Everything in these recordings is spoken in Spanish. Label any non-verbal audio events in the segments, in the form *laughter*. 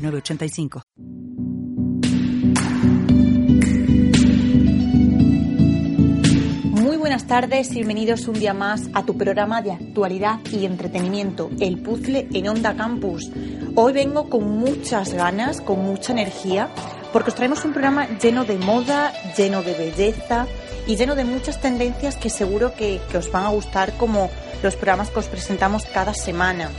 906985. Muy buenas tardes y bienvenidos un día más a tu programa de actualidad y entretenimiento, El Puzzle en Onda Campus. Hoy vengo con muchas ganas, con mucha energía, porque os traemos un programa lleno de moda, lleno de belleza y lleno de muchas tendencias que seguro que os van a gustar como los programas que os presentamos cada semana.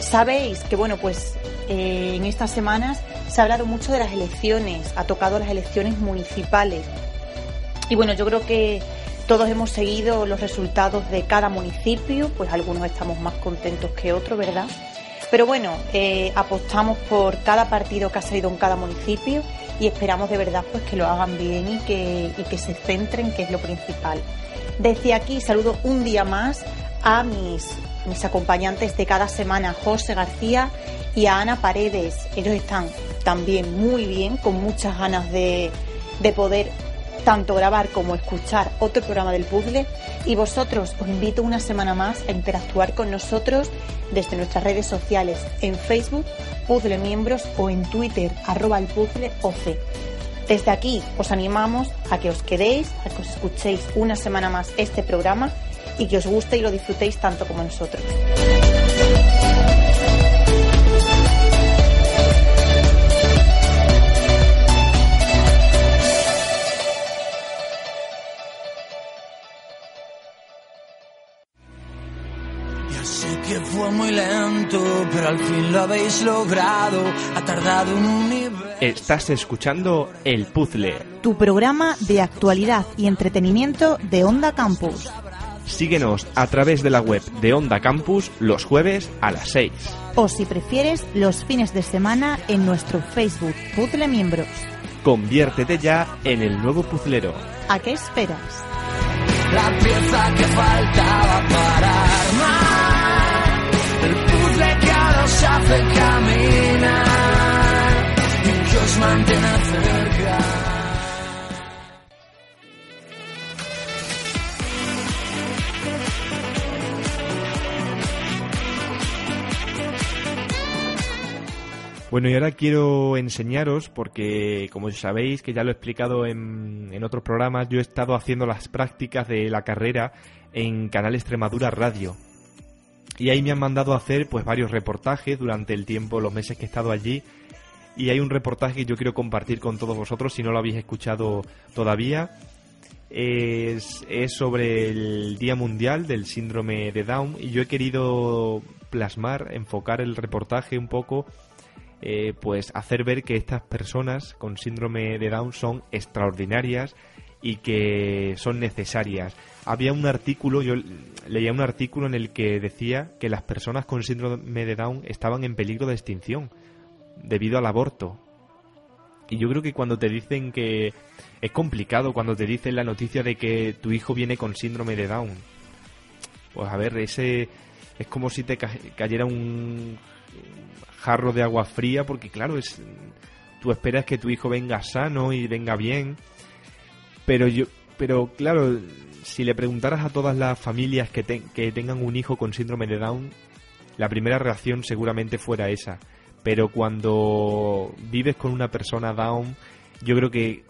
Sabéis que, bueno, pues eh, en estas semanas se ha hablado mucho de las elecciones, ha tocado las elecciones municipales. Y bueno, yo creo que todos hemos seguido los resultados de cada municipio, pues algunos estamos más contentos que otros, ¿verdad? Pero bueno, eh, apostamos por cada partido que ha salido en cada municipio y esperamos de verdad pues que lo hagan bien y que, y que se centren, que es lo principal. Desde aquí saludo un día más a mis, mis acompañantes de cada semana, José García y Ana Paredes. Ellos están también muy bien, con muchas ganas de, de poder tanto grabar como escuchar otro programa del puzzle y vosotros os invito una semana más a interactuar con nosotros desde nuestras redes sociales en Facebook, Puzzle Miembros o en Twitter, arroba el puzzle OC. Desde aquí os animamos a que os quedéis, a que os escuchéis una semana más este programa y que os guste y lo disfrutéis tanto como nosotros. Ya sé que fue muy lento, pero al fin lo habéis logrado. Ha tardado un universo. Estás escuchando El Puzzle. Tu programa de actualidad y entretenimiento de Onda Campus. Síguenos a través de la web de Onda Campus los jueves a las 6. O si prefieres, los fines de semana en nuestro Facebook Puzzle Miembros. Conviértete ya en el nuevo puzzlero. ¿A qué esperas? La pieza que faltaba para armar. El puzzle que ahora os hace caminar. Y que os mantiene Bueno, y ahora quiero enseñaros, porque como sabéis, que ya lo he explicado en, en otros programas, yo he estado haciendo las prácticas de la carrera en Canal Extremadura Radio. Y ahí me han mandado a hacer pues varios reportajes durante el tiempo, los meses que he estado allí. Y hay un reportaje que yo quiero compartir con todos vosotros, si no lo habéis escuchado todavía. Es, es sobre el Día Mundial del Síndrome de Down y yo he querido plasmar, enfocar el reportaje un poco eh, pues hacer ver que estas personas con síndrome de Down son extraordinarias y que son necesarias. Había un artículo, yo leía un artículo en el que decía que las personas con síndrome de Down estaban en peligro de extinción debido al aborto. Y yo creo que cuando te dicen que es complicado, cuando te dicen la noticia de que tu hijo viene con síndrome de Down, pues a ver, ese es como si te ca- cayera un jarro de agua fría porque claro es tú esperas que tu hijo venga sano y venga bien. Pero yo pero claro si le preguntaras a todas las familias que, te- que tengan un hijo con síndrome de Down la primera reacción seguramente fuera esa. Pero cuando vives con una persona Down yo creo que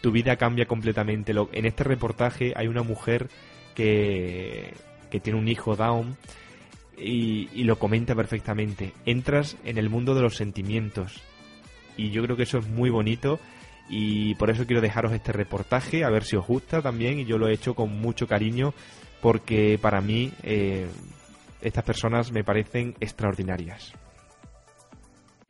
tu vida cambia completamente. En este reportaje hay una mujer que que tiene un hijo Down y, y lo comenta perfectamente. Entras en el mundo de los sentimientos y yo creo que eso es muy bonito y por eso quiero dejaros este reportaje a ver si os gusta también y yo lo he hecho con mucho cariño porque para mí eh, estas personas me parecen extraordinarias.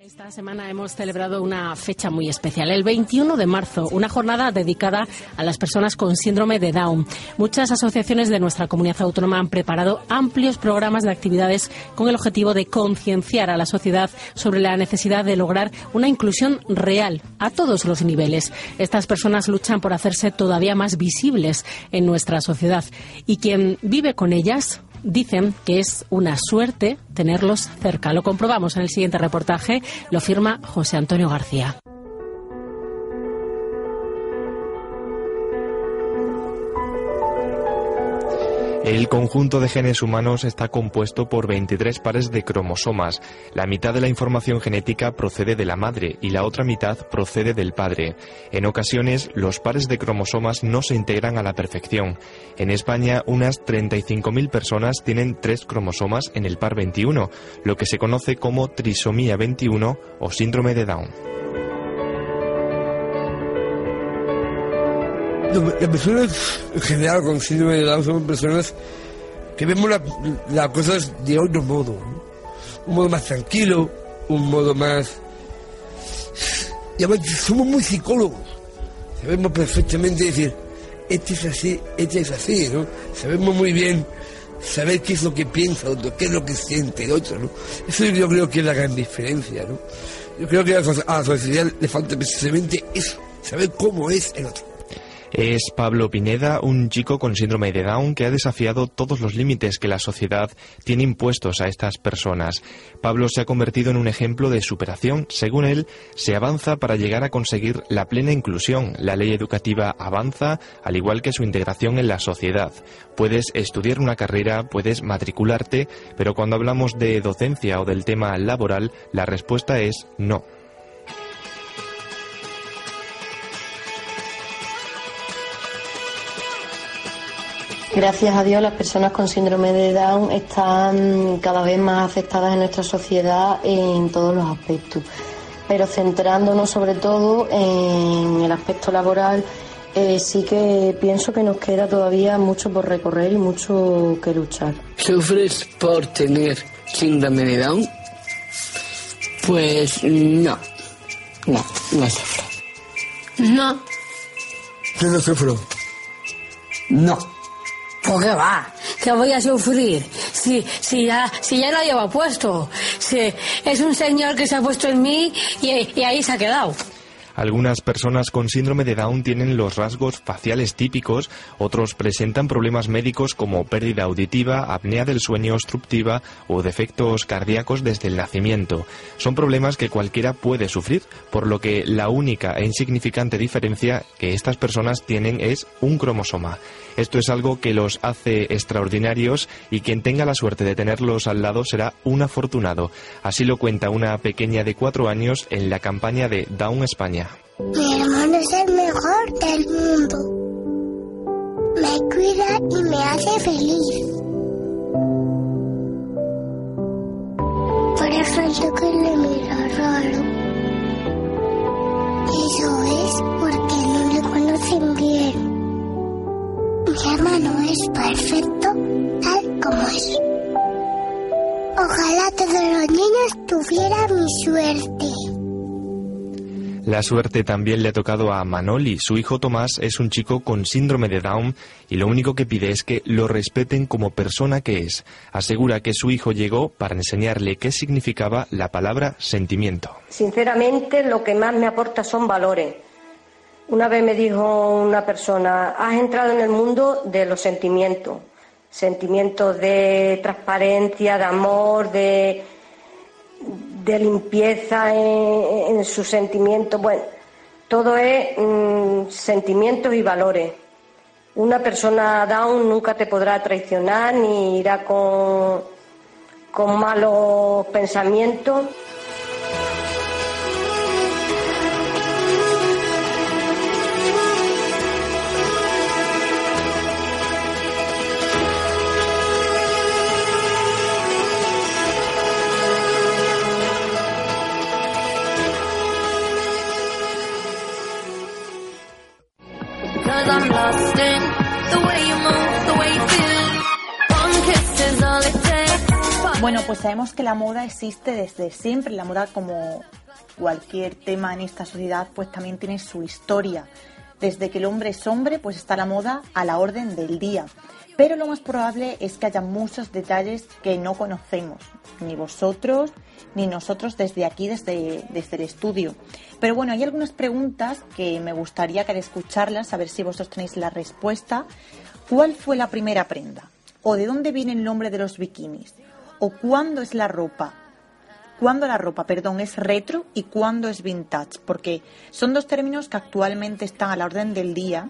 Esta semana hemos celebrado una fecha muy especial, el 21 de marzo, una jornada dedicada a las personas con síndrome de Down. Muchas asociaciones de nuestra comunidad autónoma han preparado amplios programas de actividades con el objetivo de concienciar a la sociedad sobre la necesidad de lograr una inclusión real a todos los niveles. Estas personas luchan por hacerse todavía más visibles en nuestra sociedad y quien vive con ellas dicen que es una suerte tenerlos cerca. Lo comprobamos en el siguiente reportaje, lo firma José Antonio García. El conjunto de genes humanos está compuesto por 23 pares de cromosomas. La mitad de la información genética procede de la madre y la otra mitad procede del padre. En ocasiones, los pares de cromosomas no se integran a la perfección. En España, unas 35.000 personas tienen tres cromosomas en el par 21, lo que se conoce como trisomía 21 o síndrome de Down. Las personas en general con síndrome de Down son personas que vemos las cosas de otro modo. Un modo más tranquilo, un modo más... Y además somos muy psicólogos. Sabemos perfectamente decir, este es así, este es así, ¿no? Sabemos muy bien saber qué es lo que piensa otro, qué es lo que siente el otro, ¿no? Eso yo creo que es la gran diferencia, ¿no? Yo creo que a la sociedad le falta precisamente eso, saber cómo es el otro. Es Pablo Pineda, un chico con síndrome de Down que ha desafiado todos los límites que la sociedad tiene impuestos a estas personas. Pablo se ha convertido en un ejemplo de superación. Según él, se avanza para llegar a conseguir la plena inclusión. La ley educativa avanza, al igual que su integración en la sociedad. Puedes estudiar una carrera, puedes matricularte, pero cuando hablamos de docencia o del tema laboral, la respuesta es no. Gracias a Dios las personas con síndrome de Down están cada vez más aceptadas en nuestra sociedad en todos los aspectos. Pero centrándonos sobre todo en el aspecto laboral, eh, sí que pienso que nos queda todavía mucho por recorrer y mucho que luchar. ¿Sufres por tener síndrome de Down? Pues no, no, no sufro. No. Yo no sufro. No. ¿Por qué va? ¿Qué voy a sufrir? Si, si, ya, si ya lo lleva puesto. Si es un señor que se ha puesto en mí y ahí se ha quedado. Algunas personas con síndrome de Down tienen los rasgos faciales típicos, otros presentan problemas médicos como pérdida auditiva, apnea del sueño obstructiva o defectos cardíacos desde el nacimiento. Son problemas que cualquiera puede sufrir, por lo que la única e insignificante diferencia que estas personas tienen es un cromosoma. Esto es algo que los hace extraordinarios y quien tenga la suerte de tenerlos al lado será un afortunado. Así lo cuenta una pequeña de cuatro años en la campaña de Down España. Mi hermano es el mejor del mundo. Me cuida y me hace feliz. Por eso que le mira raro. Eso es porque no le conocen bien. Mi hermano es perfecto tal como es. Ojalá todos los niños tuvieran mi suerte. La suerte también le ha tocado a Manoli. Su hijo Tomás es un chico con síndrome de Down y lo único que pide es que lo respeten como persona que es. Asegura que su hijo llegó para enseñarle qué significaba la palabra sentimiento. Sinceramente, lo que más me aporta son valores. Una vez me dijo una persona, has entrado en el mundo de los sentimientos, sentimientos de transparencia, de amor, de, de limpieza en, en sus sentimientos. Bueno, todo es mm, sentimientos y valores. Una persona down nunca te podrá traicionar ni irá con, con malos pensamientos. Bueno, pues sabemos que la moda existe desde siempre. La moda, como cualquier tema en esta sociedad, pues también tiene su historia. Desde que el hombre es hombre, pues está la moda a la orden del día. Pero lo más probable es que haya muchos detalles que no conocemos, ni vosotros, ni nosotros desde aquí, desde, desde el estudio. Pero bueno, hay algunas preguntas que me gustaría que escucharlas, a ver si vosotros tenéis la respuesta. ¿Cuál fue la primera prenda? ¿O de dónde viene el nombre de los bikinis? ¿O cuándo es la ropa? ¿Cuándo la ropa, perdón, es retro y cuándo es vintage? Porque son dos términos que actualmente están a la orden del día,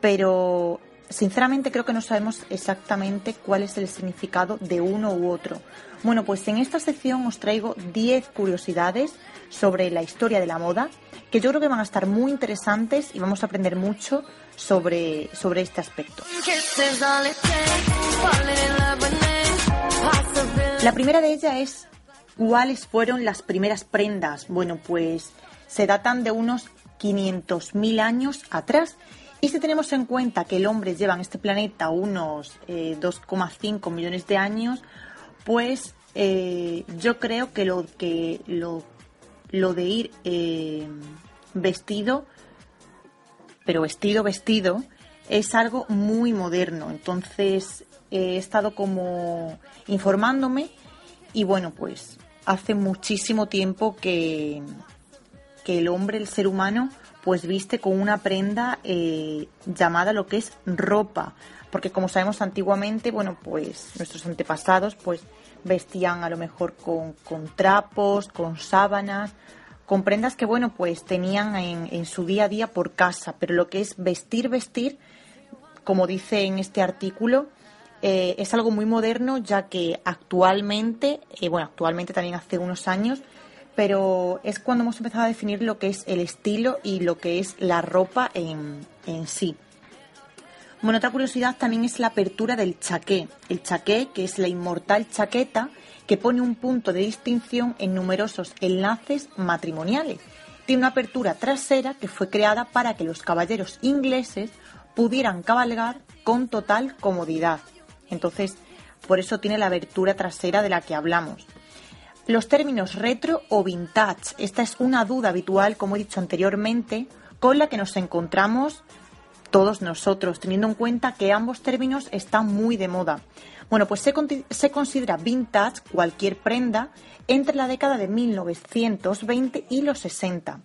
pero sinceramente creo que no sabemos exactamente cuál es el significado de uno u otro. Bueno, pues en esta sección os traigo 10 curiosidades sobre la historia de la moda que yo creo que van a estar muy interesantes y vamos a aprender mucho sobre, sobre este aspecto. La primera de ellas es cuáles fueron las primeras prendas. Bueno, pues se datan de unos 500.000 años atrás y si tenemos en cuenta que el hombre lleva en este planeta unos 2,5 eh, millones de años, pues eh, yo creo que lo que lo, lo de ir eh, vestido, pero vestido, vestido, es algo muy moderno. Entonces he estado como informándome y bueno, pues hace muchísimo tiempo que, que el hombre, el ser humano, pues viste con una prenda eh, llamada lo que es ropa, porque como sabemos antiguamente, bueno, pues nuestros antepasados pues vestían a lo mejor con, con trapos, con sábanas, con prendas que bueno, pues tenían en, en su día a día por casa, pero lo que es vestir, vestir, como dice en este artículo, eh, es algo muy moderno ya que actualmente, eh, bueno, actualmente también hace unos años, pero es cuando hemos empezado a definir lo que es el estilo y lo que es la ropa en, en sí. Bueno, otra curiosidad también es la apertura del chaqué. El chaqué, que es la inmortal chaqueta, que pone un punto de distinción en numerosos enlaces matrimoniales. Tiene una apertura trasera que fue creada para que los caballeros ingleses pudieran cabalgar con total comodidad. Entonces, por eso tiene la abertura trasera de la que hablamos. Los términos retro o vintage. Esta es una duda habitual, como he dicho anteriormente, con la que nos encontramos todos nosotros, teniendo en cuenta que ambos términos están muy de moda. Bueno, pues se, considera vintage cualquier prenda entre la década de 1920 y los 60.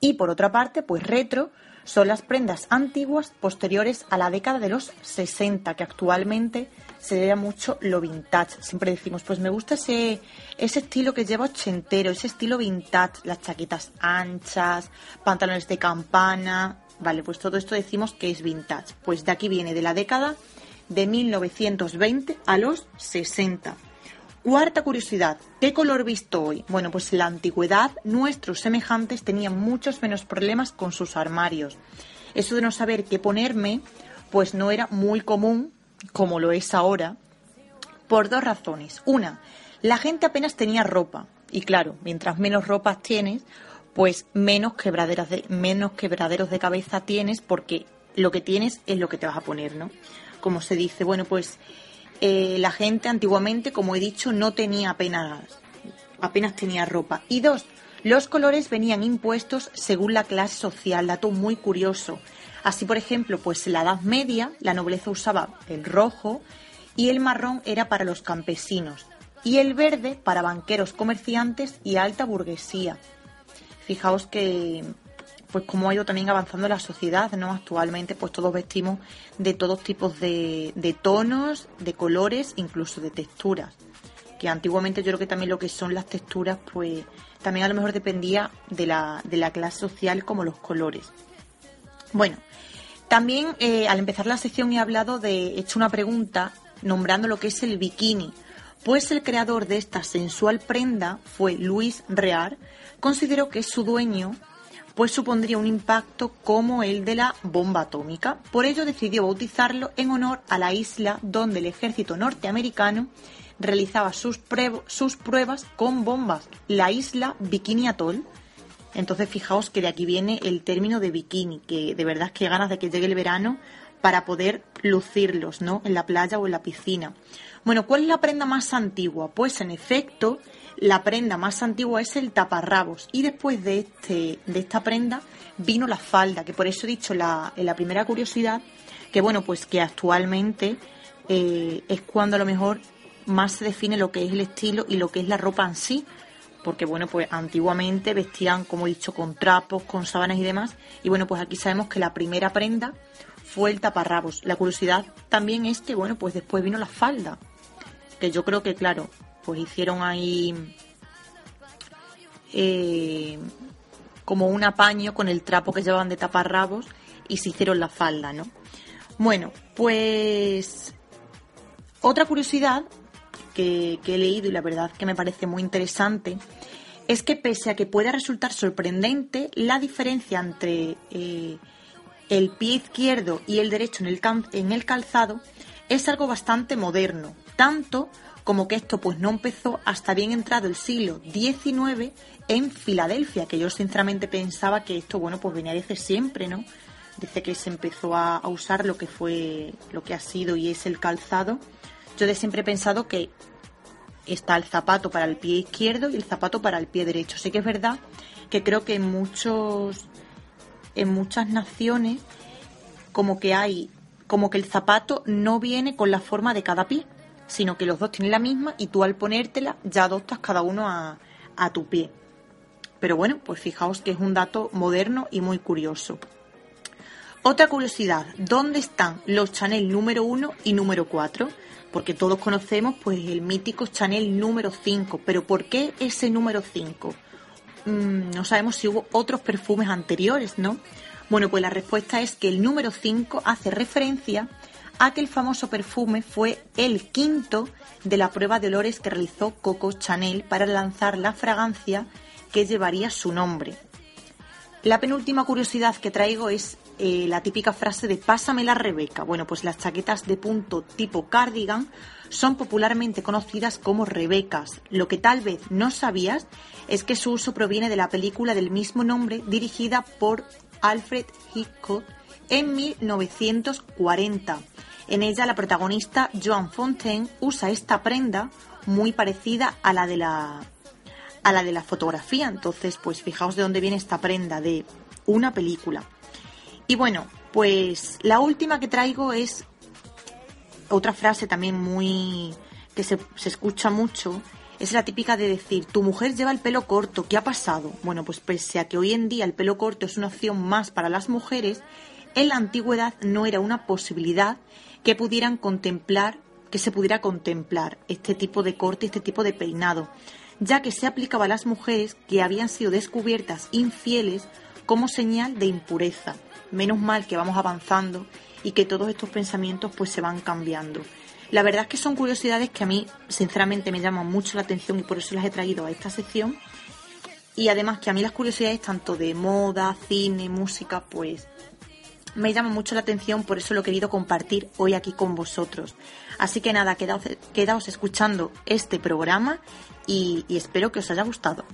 Y por otra parte, pues retro son las prendas antiguas posteriores a la década de los 60, que actualmente se ve mucho lo vintage. Siempre decimos, pues me gusta ese, ese estilo que lleva ochentero, ese estilo vintage, las chaquetas anchas, pantalones de campana. Vale, pues todo esto decimos que es vintage. Pues de aquí viene, de la década de 1920 a los 60. Cuarta curiosidad, ¿qué color visto hoy? Bueno, pues en la antigüedad nuestros semejantes tenían muchos menos problemas con sus armarios. Eso de no saber qué ponerme, pues no era muy común como lo es ahora, por dos razones. Una, la gente apenas tenía ropa. Y claro, mientras menos ropas tienes, pues menos, quebraderas de, menos quebraderos de cabeza tienes porque lo que tienes es lo que te vas a poner, ¿no? Como se dice, bueno, pues eh, la gente antiguamente, como he dicho, no tenía apenas, apenas tenía ropa. Y dos, los colores venían impuestos según la clase social, dato muy curioso. Así, por ejemplo, pues en la Edad Media la nobleza usaba el rojo y el marrón era para los campesinos y el verde para banqueros, comerciantes y alta burguesía. Fijaos que pues como ha ido también avanzando la sociedad, ¿no? Actualmente pues todos vestimos de todos tipos de, tonos, de colores, incluso de texturas. Que antiguamente yo creo que también lo que son las texturas pues también a lo mejor dependía de la, de la clase social como los colores. Bueno, también eh, al empezar la sección he hablado de, he hecho una pregunta nombrando lo que es el bikini, pues el creador de esta sensual prenda fue Luis Rear, consideró que su dueño pues supondría un impacto como el de la bomba atómica. Por ello decidió bautizarlo en honor a la isla donde el ejército norteamericano realizaba sus, sus pruebas con bombas, la isla Bikini Atoll, entonces fijaos que de aquí viene el término de bikini, que de verdad que ganas de que llegue el verano para poder lucirlos, ¿no? En la playa o en la piscina. Bueno, ¿cuál es la prenda más antigua? Pues en efecto, la prenda más antigua es el taparrabos. Y después de, este, de esta prenda vino la falda, que por eso he dicho la, en la primera curiosidad, que bueno, pues que actualmente eh, es cuando a lo mejor más se define lo que es el estilo y lo que es la ropa en sí. Porque bueno, pues antiguamente vestían, como he dicho, con trapos, con sábanas y demás. Y bueno, pues aquí sabemos que la primera prenda fue el taparrabos. La curiosidad también es que, bueno, pues después vino la falda que yo creo que, claro, pues hicieron ahí eh, como un apaño con el trapo que llevaban de taparrabos y se hicieron la falda, ¿no? Bueno, pues otra curiosidad que, he leído y la verdad que me parece muy interesante es que pese a que pueda resultar sorprendente la diferencia entre eh, el pie izquierdo y el derecho en el, en el calzado, es algo bastante moderno, tanto como que esto pues no empezó hasta bien entrado el siglo XIX en Filadelfia, que yo sinceramente pensaba que esto, bueno, pues venía desde siempre, ¿no? Dice que se empezó a, a usar lo que fue, lo que ha sido y es el calzado. Yo de siempre he pensado que está el zapato para el pie izquierdo y el zapato para el pie derecho. Sí que es verdad que creo que en muchos, en muchas naciones, como que hay, como que el zapato no viene con la forma de cada pie sino que los dos tienen la misma y tú al ponértela ya adoptas cada uno a, tu pie. Pero bueno, pues fijaos que es un dato moderno y muy curioso. Otra curiosidad, ¿dónde están los Chanel número 1 y número 4? Porque todos conocemos pues el mítico Chanel número 5, pero ¿por qué ese número 5? Mm, no sabemos si hubo otros perfumes anteriores, ¿no? Bueno, pues la respuesta es que el número 5 hace referencia aquel famoso perfume fue el quinto de la prueba de olores que realizó Coco Chanel para lanzar la fragancia que llevaría su nombre. La penúltima curiosidad que traigo es eh, la típica frase de pásame la Rebeca. Bueno, pues las chaquetas de punto tipo cardigan son popularmente conocidas como Rebecas. Lo que tal vez no sabías es que su uso proviene de la película del mismo nombre dirigida por Alfred Hitchcock en 1940. En ella la protagonista Joan Fontaine usa esta prenda muy parecida a la de la a la de la fotografía. Entonces, pues fijaos de dónde viene esta prenda de una película. Y bueno, pues la última que traigo es otra frase también muy que se, se escucha mucho es la típica de decir, tu mujer lleva el pelo corto, ¿qué ha pasado? Bueno, pues pese a que hoy en día el pelo corto es una opción más para las mujeres, en la antigüedad no era una posibilidad que pudieran contemplar, que se pudiera contemplar este tipo de corte, este tipo de peinado, ya que se aplicaba a las mujeres que habían sido descubiertas infieles como señal de impureza. Menos mal que vamos avanzando y que todos estos pensamientos pues se van cambiando. La verdad es que son curiosidades que a mí sinceramente me llaman mucho la atención y por eso las he traído a esta sección. Y además que a mí las curiosidades tanto de moda, cine, música, pues me llama mucho la atención, por eso lo he querido compartir hoy aquí con vosotros. Así que nada, quedaos, escuchando este programa y espero que os haya gustado.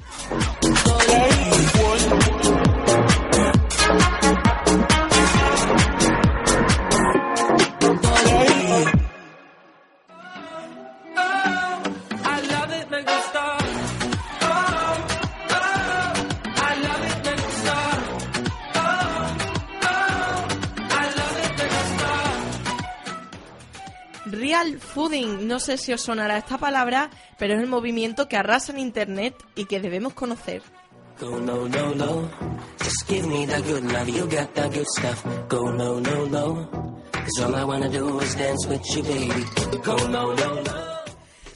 Real fooding, no sé si os sonará esta palabra, pero es el movimiento que arrasa en Internet y que debemos conocer. Go no no no, just give me that good love, you got that good stuff. Go no no no, cause all I wanna do is dance with you baby. Go no no no.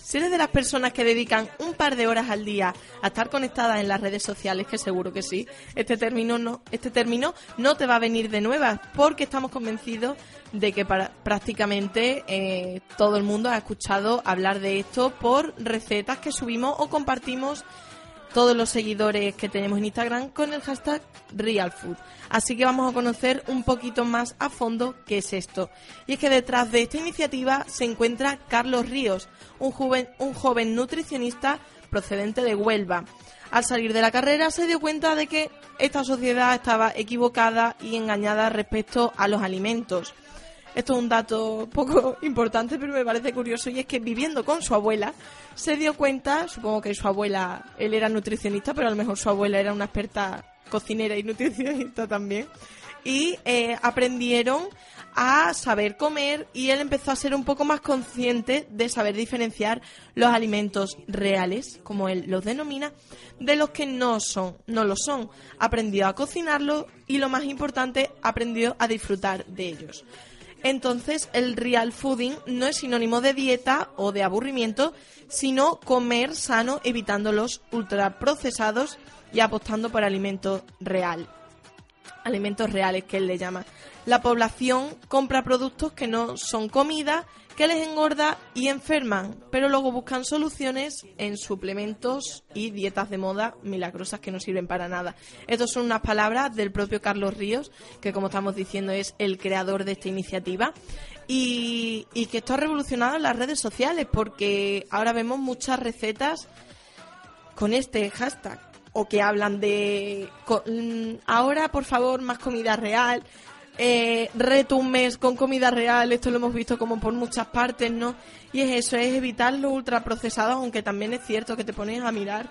Si eres de las personas que dedican un par de horas al día a estar conectadas en las redes sociales, que seguro que sí, este término no, este término no te va a venir de nuevas, porque estamos convencidos de que para, prácticamente eh, todo el mundo ha escuchado hablar de esto por recetas que subimos o compartimos todos los seguidores que tenemos en Instagram con el hashtag RealFood. Así que vamos a conocer un poquito más a fondo qué es esto. Y es que detrás de esta iniciativa se encuentra Carlos Ríos, un joven, un joven nutricionista procedente de Huelva. Al salir de la carrera se dio cuenta de que esta sociedad estaba equivocada y engañada respecto a los alimentos. Esto es un dato poco importante, pero me parece curioso, y es que viviendo con su abuela, se dio cuenta, supongo que su abuela, él era nutricionista, pero a lo mejor su abuela era una experta cocinera y nutricionista también, y eh, aprendieron a saber comer y él empezó a ser un poco más consciente de saber diferenciar los alimentos reales, como él los denomina, de los que no son, no lo son. Aprendió a cocinarlos y lo más importante, aprendió a disfrutar de ellos. Entonces, el real fooding no es sinónimo de dieta o de aburrimiento, sino comer sano, evitando los ultraprocesados y apostando por alimentos real. Alimentos reales que él le llama la población compra productos que no son comida, que les engorda y enferman, pero luego buscan soluciones en suplementos y dietas de moda milagrosas que no sirven para nada. Estas son unas palabras del propio Carlos Ríos, que como estamos diciendo es el creador de esta iniciativa. Y, y que esto ha revolucionado las redes sociales porque ahora vemos muchas recetas con este hashtag o que hablan de mm, ahora por favor más comida real eh, reto un mes con comida real, esto lo hemos visto como por muchas partes, ¿no? Y es eso, es evitar lo ultraprocesado, aunque también es cierto que te pones a mirar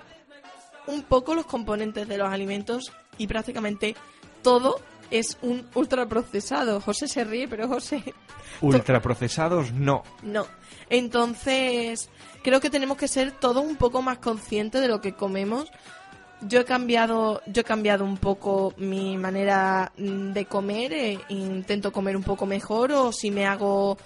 un poco los componentes de los alimentos y prácticamente todo es un ultraprocesado. José se ríe, pero José... *laughs* Ultraprocesados no. No. Entonces, creo que tenemos que ser todos un poco más conscientes de lo que comemos yo he cambiado yo he cambiado un poco mi manera mm, de comer eh, intento comer un poco mejor o si me hago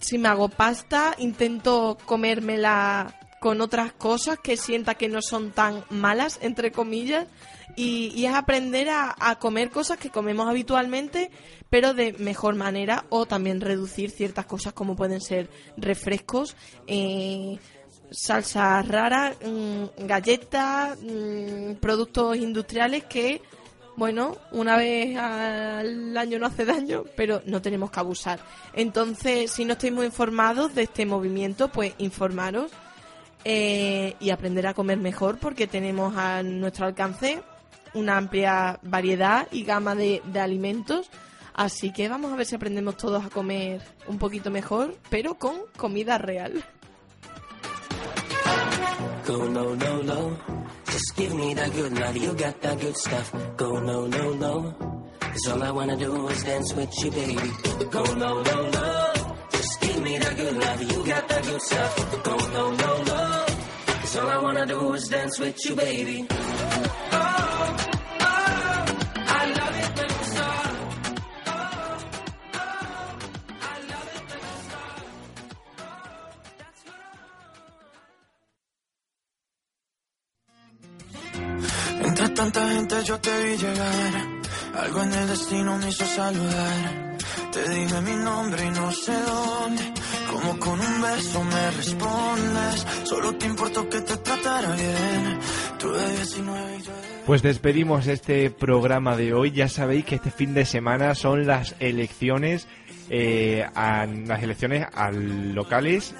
si me hago pasta intento comérmela con otras cosas que sienta que no son tan malas entre comillas y, es aprender a, comer cosas que comemos habitualmente pero de mejor manera o también reducir ciertas cosas como pueden ser refrescos eh, salsas raras, mm, galletas, mm, productos industriales que, bueno, una vez al año no hace daño, pero no tenemos que abusar. Entonces, si no estáis muy informados de este movimiento, pues informaros eh, y aprender a comer mejor porque tenemos a nuestro alcance una amplia variedad y gama de, de alimentos. Así que vamos a ver si aprendemos todos a comer un poquito mejor, pero con comida real. Go no no no, just give me that good love. You got that good stuff. Go no no no, cause all I wanna do is dance with you, baby. Go no no no, just give me that good love. You got that good stuff. Go no no no, cause all I wanna do is dance with you, baby. Te vi llegar. Algo en el destino me hizo saludar. Te dije mi nombre y no sé dónde. Como con un beso me respondes. Solo te importó que te tratara bien. Tú de 19 y yo Pues despedimos este programa de hoy. Ya sabéis que este fin de semana son las elecciones, eh, a, las elecciones locales,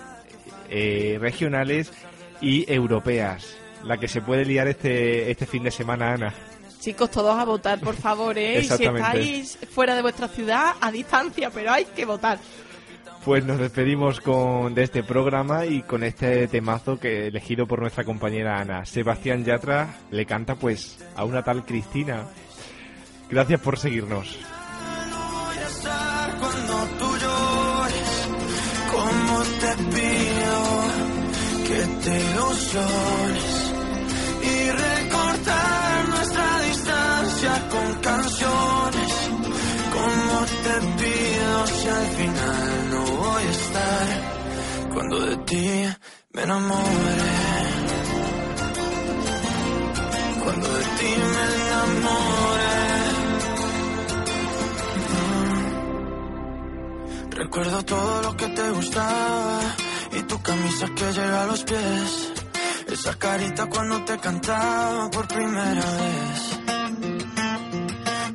eh, regionales y europeas la que se puede liar este, este fin de semana, Ana. Chicos, todos a votar, por favor, ¿eh? Y si estáis fuera de vuestra ciudad, a distancia, pero hay que votar. Pues nos despedimos con, de este programa y con este temazo que elegido por nuestra compañera Ana. Sebastián Yatra le canta pues a una tal Cristina. Gracias por seguirnos. te pido que te y nuestra distancia con canciones. Como te pido si al final no voy a estar cuando de ti me enamore? Cuando de ti me enamore. Mm. Recuerdo todo lo que te gustaba y tu camisa que llega a los pies esa carita cuando te cantaba por primera vez.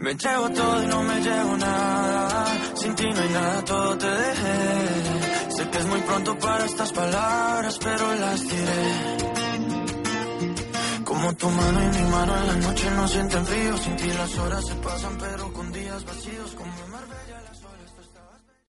Me llevo todo y no me llevo nada. Sin ti no hay nada, todo te dejé. Sé que es muy pronto para estas palabras, pero las diré. Como tu mano y mi mano en la noche no sienten frío. Sin ti las horas se pasan, pero con días vacíos como